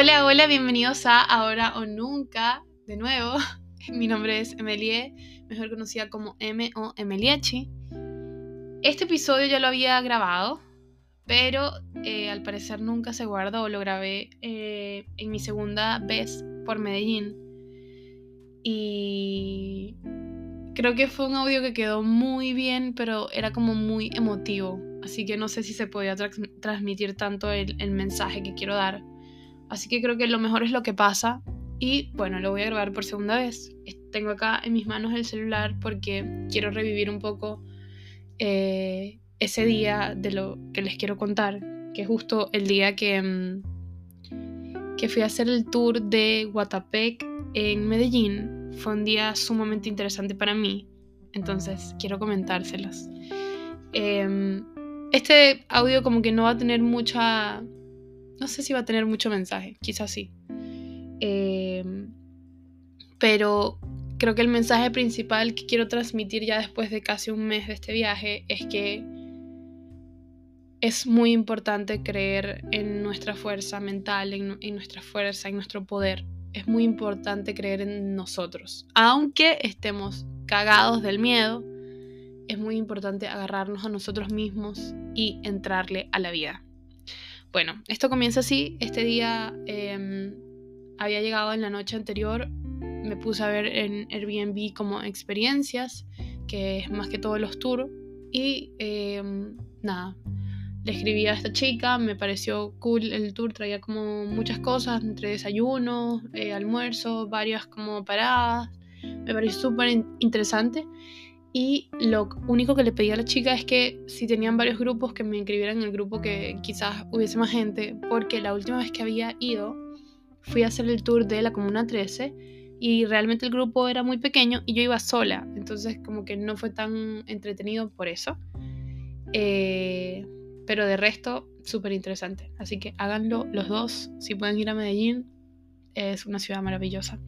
Hola, hola, bienvenidos a Ahora o Nunca, de nuevo. Mi nombre es Emelie, mejor conocida como M o Emeliechi. Este episodio ya lo había grabado, pero eh, al parecer nunca se guardó. Lo grabé eh, en mi segunda vez por Medellín. Y creo que fue un audio que quedó muy bien, pero era como muy emotivo. Así que no sé si se podía transmitir tanto el mensaje que quiero dar. Así que creo que lo mejor es lo que pasa. Y bueno, lo voy a grabar por segunda vez. Tengo acá en mis manos el celular porque quiero revivir un poco eh, ese día de lo que les quiero contar, que es justo el día que, mm, que fui a hacer el tour de Guatapec en Medellín. Fue un día sumamente interesante para mí, entonces quiero comentárselos. Em, este audio como que no va a tener mucha no sé si va a tener mucho mensaje, quizás sí. Em, pero creo que el mensaje principal que quiero transmitir ya después de casi un mes de este viaje es que es muy importante creer en nuestra fuerza mental, en, en, nuestra fuerza, en nuestro poder. Es muy importante creer en nosotros. Aunque estemos cagados del miedo, es muy importante agarrarnos a nosotros mismos y entrarle a la vida. Bueno, esto comienza así. Este día em, había llegado en la noche anterior. Me puse a ver en Airbnb como experiencias, que es más que todo los tours. Y em, nada, le escribí a esta chica, me pareció cool el tour, traía como muchas cosas, entre desayuno, eh, almuerzo, varias como paradas. Me pareció súper interesante. Y lo único que le pedí a la chica es que si tenían varios grupos, que me inscribieran en el grupo que quizás hubiese más gente, porque la última vez que había ido fui a hacer el tour de la Comuna 13 y realmente el grupo era muy pequeño y yo iba sola, entonces como que no fue tan entretenido por eso. Eh, pero de resto, súper interesante. Así que háganlo los dos, si pueden ir a Medellín, es una ciudad maravillosa.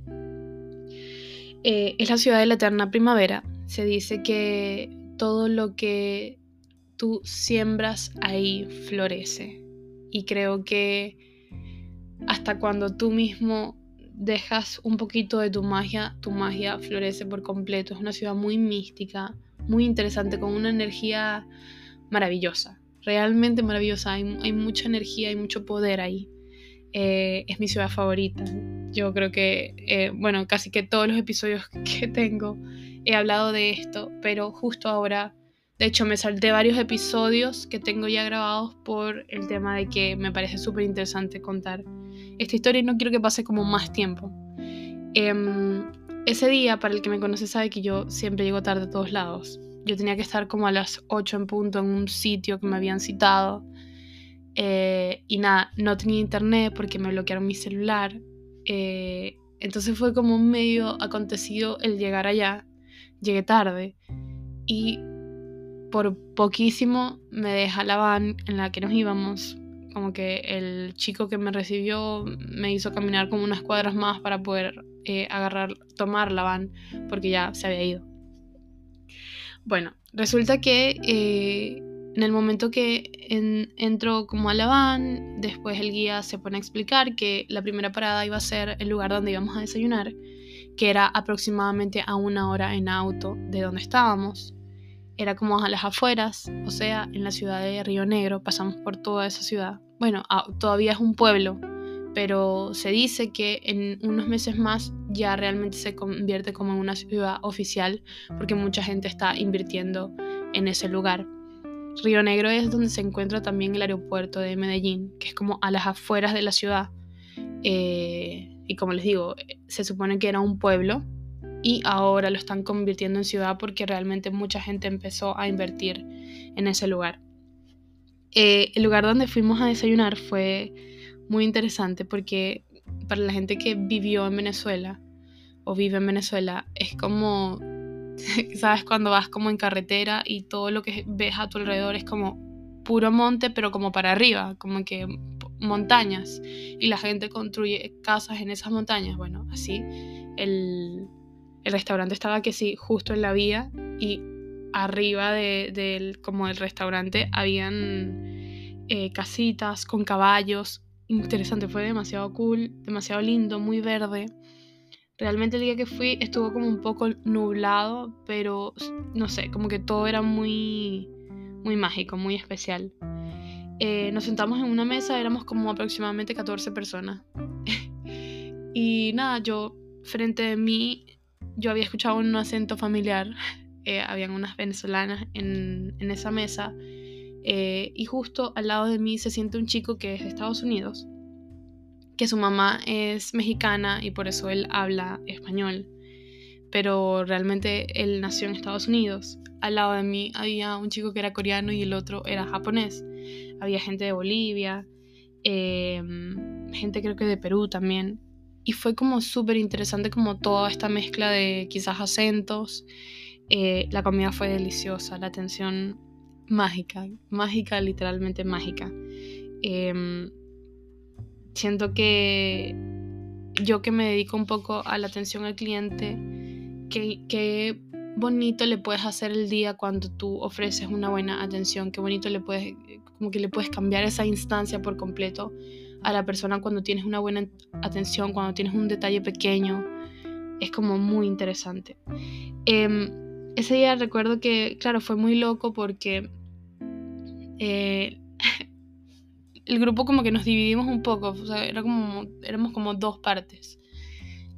Eh, es la ciudad de la eterna primavera, se dice que todo lo que tú siembras ahí florece. Y creo que hasta cuando tú mismo dejas un poquito de tu magia, tu magia florece por completo. Es una ciudad muy mística, muy interesante, con una energía maravillosa, realmente maravillosa. Hay, mucha energía, hay mucho poder ahí. Eh, es mi ciudad favorita. Yo creo que, eh, bueno, casi que todos los episodios que tengo he hablado de esto, pero justo ahora, de hecho me salté varios episodios que tengo ya grabados por el tema de que me parece súper interesante contar esta historia y no quiero que pase como más tiempo. Em, ese día, para el que me conoce sabe que yo siempre llego tarde a todos lados. Yo tenía que estar como a las 8 en punto en un sitio que me habían citado. Eh, y nada, no tenía internet porque me bloquearon mi celular. Eh, entonces fue como medio acontecido el llegar allá llegué tarde y por poquísimo me deja la van en la que nos íbamos. Como que el chico que me recibió me hizo caminar como unas cuadras más para poder eh, agarrar, tomar la van, porque ya se había ido. Bueno, resulta que eh, en el momento que entro como a la van, después el guía se pone a explicar que la primera parada iba a ser el lugar donde íbamos a desayunar que era aproximadamente a una hora en auto de donde estábamos. Era como a las afueras, o sea, en la ciudad de Río Negro, pasamos por toda esa ciudad. Bueno, todavía es un pueblo, pero se dice que en unos meses más ya realmente se convierte como en una ciudad oficial porque mucha gente está invirtiendo en ese lugar. Río Negro es donde se encuentra también el aeropuerto de Medellín, que es como a las afueras de la ciudad. Eh, y como les digo, se supone que era un pueblo y ahora lo están convirtiendo en ciudad porque realmente mucha gente empezó a invertir en ese lugar. Eh, el lugar donde fuimos a desayunar fue muy interesante porque para la gente que vivió en Venezuela o vive en Venezuela es como, ¿sabes? Cuando vas como en carretera y todo lo que ves a tu alrededor es como puro monte, pero como para arriba, como que montañas y la gente construye casas en esas montañas. Bueno, así el, restaurante estaba que sí, justo en la vía y arriba de, como del restaurante habían eh, casitas con caballos interesante, fue demasiado cool, demasiado lindo, muy verde. Realmente el día que fui estuvo como un poco nublado, pero no sé, como que todo era muy, muy mágico, muy especial. Eh, nos sentamos en una mesa, éramos como aproximadamente 14 personas. y nada, yo frente a mí, yo había escuchado un acento familiar, eh, habían unas venezolanas en, en esa mesa, eh, y justo al lado de mí se siente un chico que es de Estados Unidos, que su mamá es mexicana y por eso él habla español, pero realmente él nació en Estados Unidos. Al lado de mí había un chico que era coreano y el otro era japonés había gente de Bolivia, em, gente creo que de Perú también. Y fue como súper interesante como toda esta mezcla de quizás acentos. Eh, la comida fue deliciosa, la atención mágica, mágica, literalmente mágica. Em, siento que yo que me dedico un poco a la atención al cliente, que, que bonito le puedes hacer el día cuando tú ofreces una buena atención, qué bonito le puedes, como que le puedes cambiar esa instancia por completo a la persona cuando tienes una buena atención, cuando tienes un detalle pequeño, es como muy interesante. Em, ese día recuerdo que, claro, fue muy loco porque eh, el grupo como que nos dividimos un poco, o sea, era como, éramos como dos partes.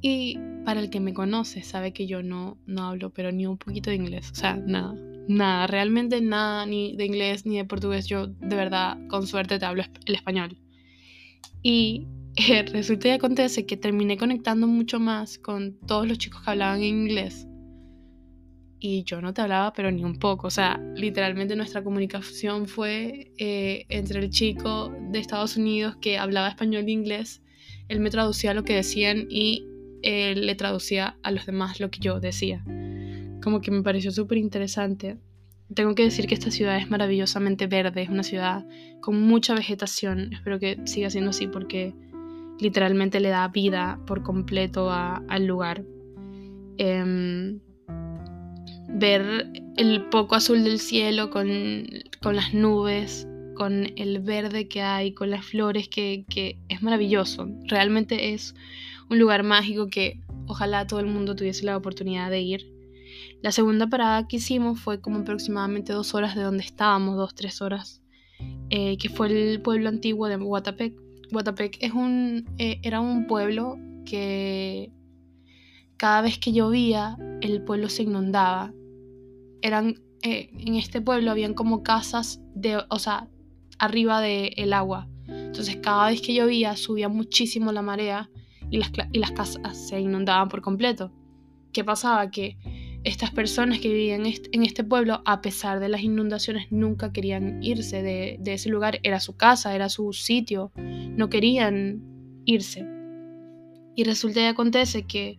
Y para el que me conoce sabe que yo no, no hablo pero ni un poquito de inglés, o sea, nada, nada, realmente nada ni de inglés ni de portugués, yo de verdad con suerte te hablo el español. Y eh, resulta y acontece que terminé conectando mucho más con todos los chicos que hablaban en inglés. Y yo no te hablaba, pero ni un poco. O sea, literalmente nuestra comunicación fue eh, entre el chico de Estados Unidos que hablaba español e inglés. Él me traducía lo que decían y le traducía a los demás lo que yo decía. Como que me pareció súper interesante. Tengo que decir que esta ciudad es maravillosamente verde, es una ciudad con mucha vegetación. Espero que siga siendo así porque literalmente le da vida por completo al lugar. Em, ver el poco azul del cielo con, las nubes, con el verde que hay, con las flores, que es maravilloso. Realmente es un lugar mágico que ojalá todo el mundo tuviese la oportunidad de ir. La segunda parada que hicimos fue como aproximadamente dos horas de donde estábamos, dos, tres horas, eh, que fue el pueblo antiguo de Guatapec. Guatapec es un, eh, era un pueblo que cada vez que llovía el pueblo se inundaba. Eran, eh, en este pueblo habían como casas de, o sea, arriba del agua. Entonces cada vez que llovía subía muchísimo la marea y las, y las casas se inundaban por completo. ¿Qué pasaba? Que estas personas que vivían en este pueblo, a pesar de las inundaciones, nunca querían irse de, ese lugar. Era su casa, era su sitio. No querían irse. Y resulta y acontece que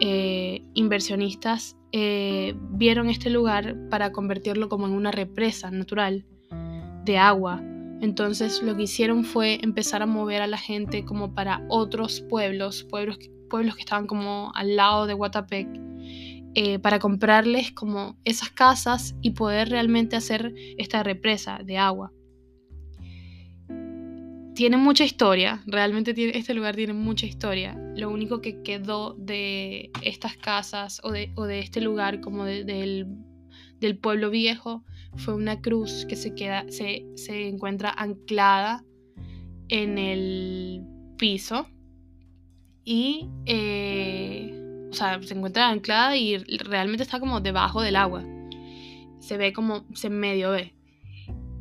eh, inversionistas eh, vieron este lugar para convertirlo como en una represa natural de agua entonces lo que hicieron fue empezar a mover a la gente como para otros pueblos, pueblos, pueblos que estaban como al lado de Guatapec, eh, para comprarles como esas casas y poder realmente hacer esta represa de agua. Tiene mucha historia, realmente tiene, este lugar tiene mucha historia. Lo único que quedó de estas casas o de, este lugar como del pueblo viejo fue una cruz que se, queda, se, encuentra anclada en el piso y, eh, o sea, se encuentra anclada y realmente está como debajo del agua. Se ve como, se medio ve.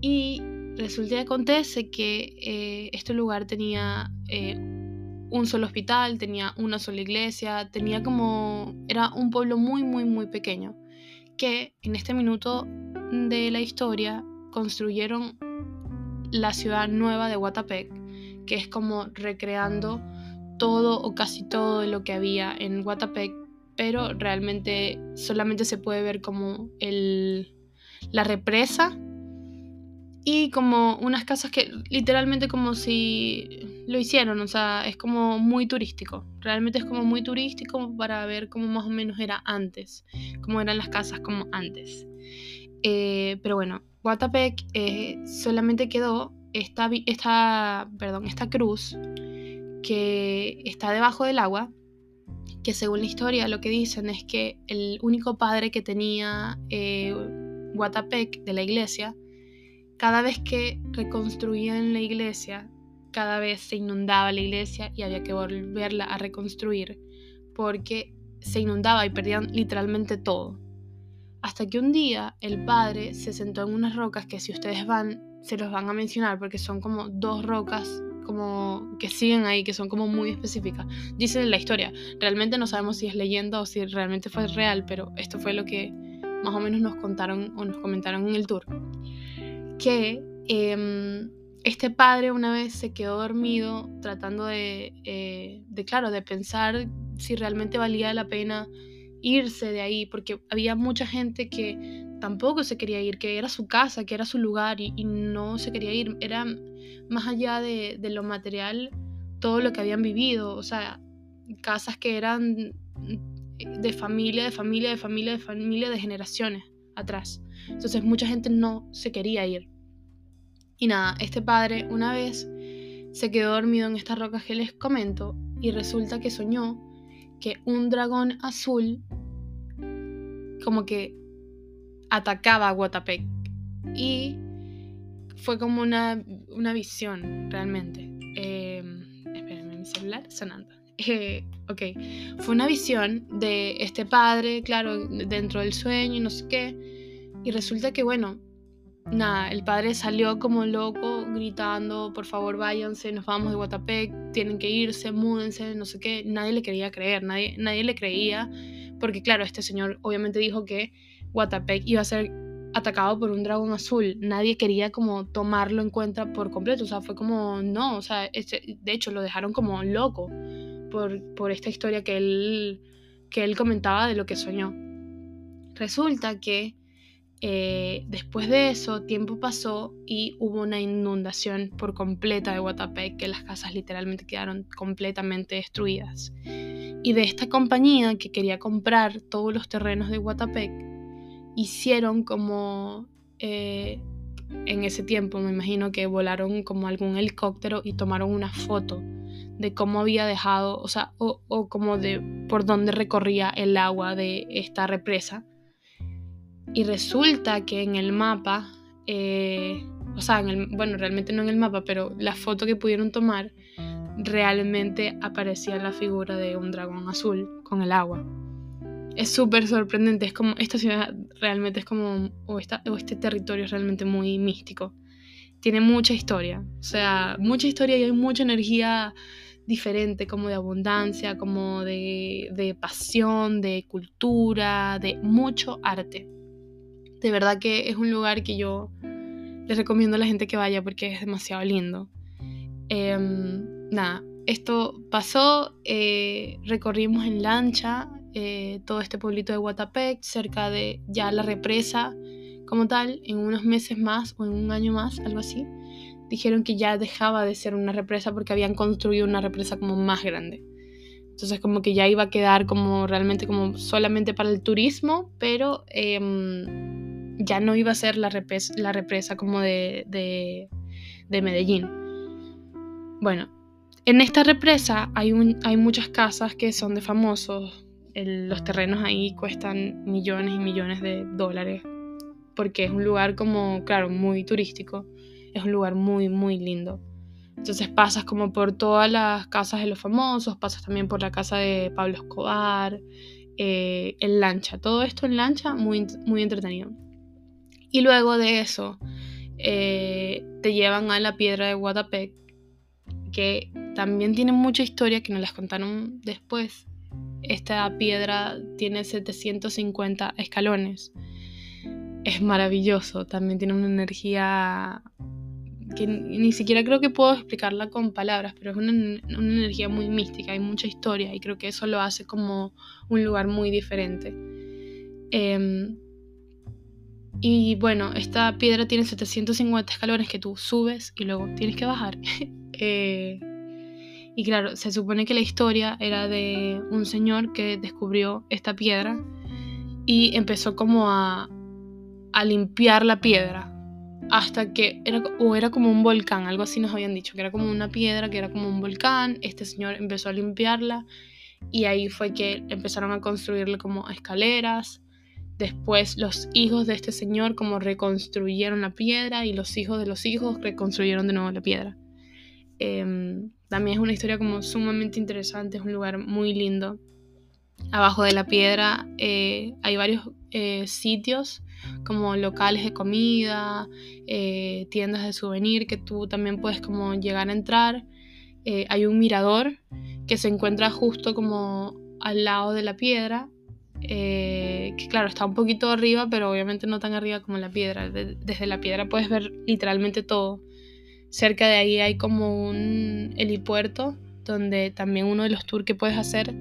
Y resulta y acontece que eh, este lugar tenía eh, un solo hospital, tenía una sola iglesia, tenía como, era un pueblo muy, muy, muy pequeño que en este minuto de la historia construyeron la ciudad nueva de Guatapec, que es como recreando todo o casi todo lo que había en Guatapec, pero realmente solamente se puede ver como el, la represa y como unas casas que literalmente como si lo hicieron, o sea, es como muy turístico, realmente es como muy turístico para ver cómo más o menos era antes, cómo eran las casas como antes. Eh, pero bueno, Guatapec eh, solamente quedó esta, esta, perdón, esta cruz que está debajo del agua, que según la historia lo que dicen es que el único padre que tenía eh, Guatapec de la iglesia, cada vez que reconstruían la iglesia, cada vez se inundaba la iglesia y había que volverla a reconstruir porque se inundaba y perdían literalmente todo. Hasta que un día el padre se sentó en unas rocas que si ustedes van, se los van a mencionar porque son como dos rocas como que siguen ahí, que son como muy específicas. Dicen la historia. Realmente no sabemos si es leyenda o si realmente fue real, pero esto fue lo que más o menos nos contaron o nos comentaron en el tour. Que em, este padre una vez se quedó dormido tratando de, eh, de, claro, de pensar si realmente valía la pena irse de ahí, porque había mucha gente que tampoco se quería ir, que era su casa, que era su lugar y, no se quería ir. Era más allá de, lo material, todo lo que habían vivido, o sea, casas que eran de familia, de familia, de familia, de familia, de generaciones atrás. Entonces mucha gente no se quería ir. Y nada, este padre una vez se quedó dormido en estas rocas que les comento y resulta que soñó que un dragón azul como que atacaba a Guatapec. Y fue como una, una visión, realmente. Eh, espérenme, mi celular sonando. Eh, ok, fue una visión de este padre, claro, dentro del sueño y no sé qué. Y resulta que, bueno, nada, el padre salió como loco gritando, por favor váyanse, nos vamos de Guatapec, tienen que irse, múdense, no sé qué. Nadie le quería creer, nadie, nadie le creía, porque claro, este señor obviamente dijo que Guatapec iba a ser atacado por un dragón azul. Nadie quería como tomarlo en cuenta por completo, o sea, fue como, no, o sea, este, de hecho lo dejaron como loco por, por esta historia que él, que él comentaba de lo que soñó. Resulta que eh, después de eso, tiempo pasó y hubo una inundación por completa de Guatapec, que las casas literalmente quedaron completamente destruidas. Y de esta compañía que quería comprar todos los terrenos de Guatapec, hicieron como eh, en ese tiempo, me imagino que volaron como algún helicóptero y tomaron una foto de cómo había dejado, o sea, o como de por dónde recorría el agua de esta represa y resulta que en el mapa, eh, o sea, en el, bueno, realmente no en el mapa, pero la foto que pudieron tomar, realmente aparecía la figura de un dragón azul con el agua. Es súper sorprendente, es como, esta ciudad realmente es como, o, este territorio es realmente muy místico. Tiene mucha historia, o sea, mucha historia y hay mucha energía diferente, como de abundancia, como de pasión, de cultura, de mucho arte. De verdad que es un lugar que yo les recomiendo a la gente que vaya porque es demasiado lindo. Em, nada, esto pasó, eh, recorrimos en lancha eh, todo este pueblito de Guatapec, cerca de ya la represa como tal, en unos meses más o en un año más, algo así. Dijeron que ya dejaba de ser una represa porque habían construido una represa como más grande. Entonces como que ya iba a quedar como realmente como solamente para el turismo, pero em, ya no iba a ser la, represa, la represa como de, de, Medellín. Bueno, en esta represa hay, hay muchas casas que son de famosos. los terrenos ahí cuestan millones y millones de dólares porque es un lugar como, claro, muy turístico. Es un lugar muy, muy lindo. Entonces pasas como por todas las casas de los famosos, pasas también por la casa de Pablo Escobar, eh, en lancha. Todo esto en lancha, muy, muy entretenido. Y luego de eso eh, te llevan a la piedra de Guatapec, que también tiene mucha historia que nos las contaron después. Esta piedra tiene 750 escalones. Es maravilloso, también tiene una energía que ni siquiera creo que puedo explicarla con palabras, pero es una, energía muy mística, hay mucha historia y creo que eso lo hace como un lugar muy diferente. Em, y bueno, esta piedra tiene 750 escalones que tú subes y luego tienes que bajar. Eh, y claro, se supone que la historia era de un señor que descubrió esta piedra y empezó como a, a limpiar la piedra. hasta que era, o era como un volcán, algo así nos habían dicho, que era como una piedra, que era como un volcán. Este señor empezó a limpiarla y ahí fue que empezaron a construirle como escaleras. Después los hijos de este señor como reconstruyeron la piedra y los hijos de los hijos reconstruyeron de nuevo la piedra. Em, también es una historia como sumamente interesante, es un lugar muy lindo. Abajo de la piedra eh, hay varios eh, sitios como locales de comida, eh, tiendas de souvenir que tú también puedes como llegar a entrar. hay un mirador que se encuentra justo como al lado de la piedra, que claro, está un poquito arriba, pero obviamente no tan arriba como la piedra. desde la piedra puedes ver literalmente todo. Cerca de ahí hay como un helipuerto donde también uno de los tours que puedes hacer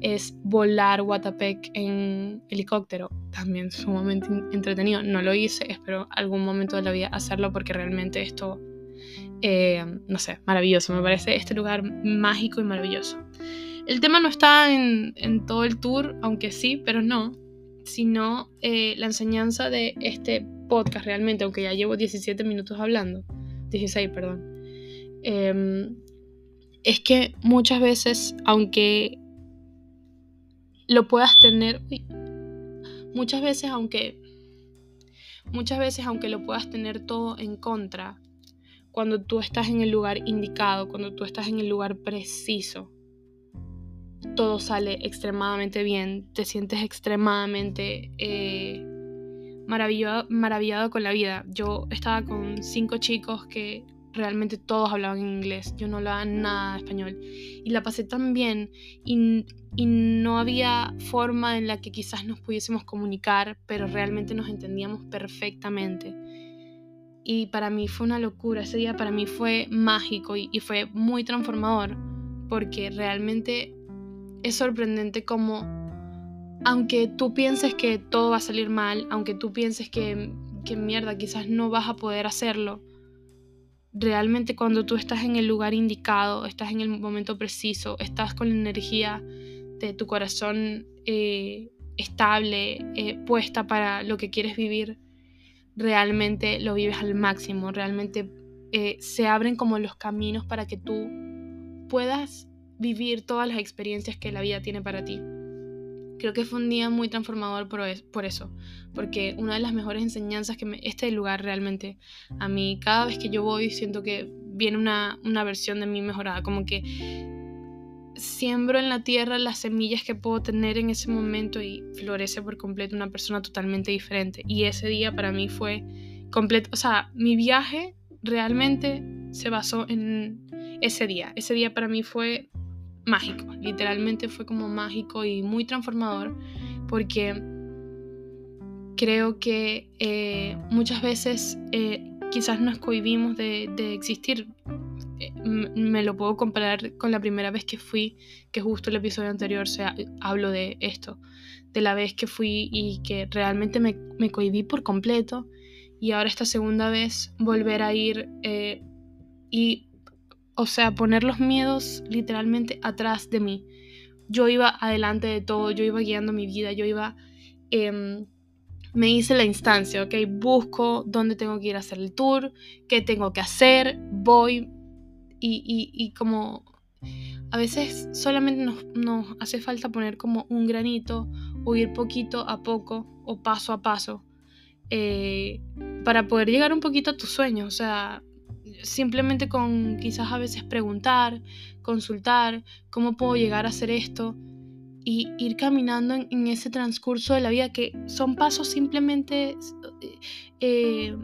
es volar Guatapec en helicóptero. También sumamente entretenido. No lo hice, espero algún momento de la vida hacerlo porque realmente esto, eh, no sé, maravilloso. Me parece este lugar mágico y maravilloso. El tema no está en, todo el tour, aunque sí, pero no, sino eh, la enseñanza de este podcast realmente, aunque ya llevo 17 minutos hablando, 16, perdón. Em, es que muchas veces, aunque lo puedas tener, muchas veces, aunque, muchas veces, aunque lo puedas tener todo en contra, cuando tú estás en el lugar indicado, cuando tú estás en el lugar preciso, todo sale extremadamente bien, te sientes extremadamente eh, maravillado, con la vida. Yo estaba con cinco chicos que realmente todos hablaban inglés, yo no hablaba nada de español y la pasé tan bien y, no había forma en la que quizás nos pudiésemos comunicar, pero realmente nos entendíamos perfectamente. Y para mí fue una locura, ese día para mí fue mágico y fue muy transformador, porque realmente es sorprendente como, aunque tú pienses que todo va a salir mal, aunque tú pienses que, que mierda, quizás no vas a poder hacerlo, realmente cuando tú estás en el lugar indicado, estás en el momento preciso, estás con la energía de tu corazón eh, estable, eh, puesta para lo que quieres vivir, realmente lo vives al máximo, realmente eh, se abren como los caminos para que tú puedas vivir todas las experiencias que la vida tiene para ti. Creo que fue un día muy transformador por, por eso, porque una de las mejores enseñanzas que me, este lugar realmente, a mí cada vez que yo voy siento que viene una, una versión de mí mejorada, como que siembro en la tierra las semillas que puedo tener en ese momento y florece por completo una persona totalmente diferente. Y ese día para mí fue completo, o sea, mi viaje realmente se basó en ese día. Ese día para mí fue mágico, literalmente fue como mágico y muy transformador porque creo que eh, muchas veces eh, quizás nos cohibimos de, existir. Eh, me lo puedo comparar con la primera vez que fui, que justo el episodio anterior se hablo de esto, de la vez que fui y que realmente me, me cohibí por completo y ahora esta segunda vez volver a ir y o sea, poner los miedos literalmente atrás de mí. Yo iba adelante de todo, yo iba guiando mi vida, yo iba... Em, me hice la instancia, ¿ok? Busco dónde tengo que ir a hacer el tour, qué tengo que hacer, voy y, como a veces solamente nos, hace falta poner como un granito o ir poquito a poco o paso a paso eh, para poder llegar un poquito a tus sueños. O sea, simplemente con quizás a veces preguntar, consultar, cómo puedo llegar a hacer esto y ir caminando en, ese transcurso de la vida que son pasos simplemente eh, eh,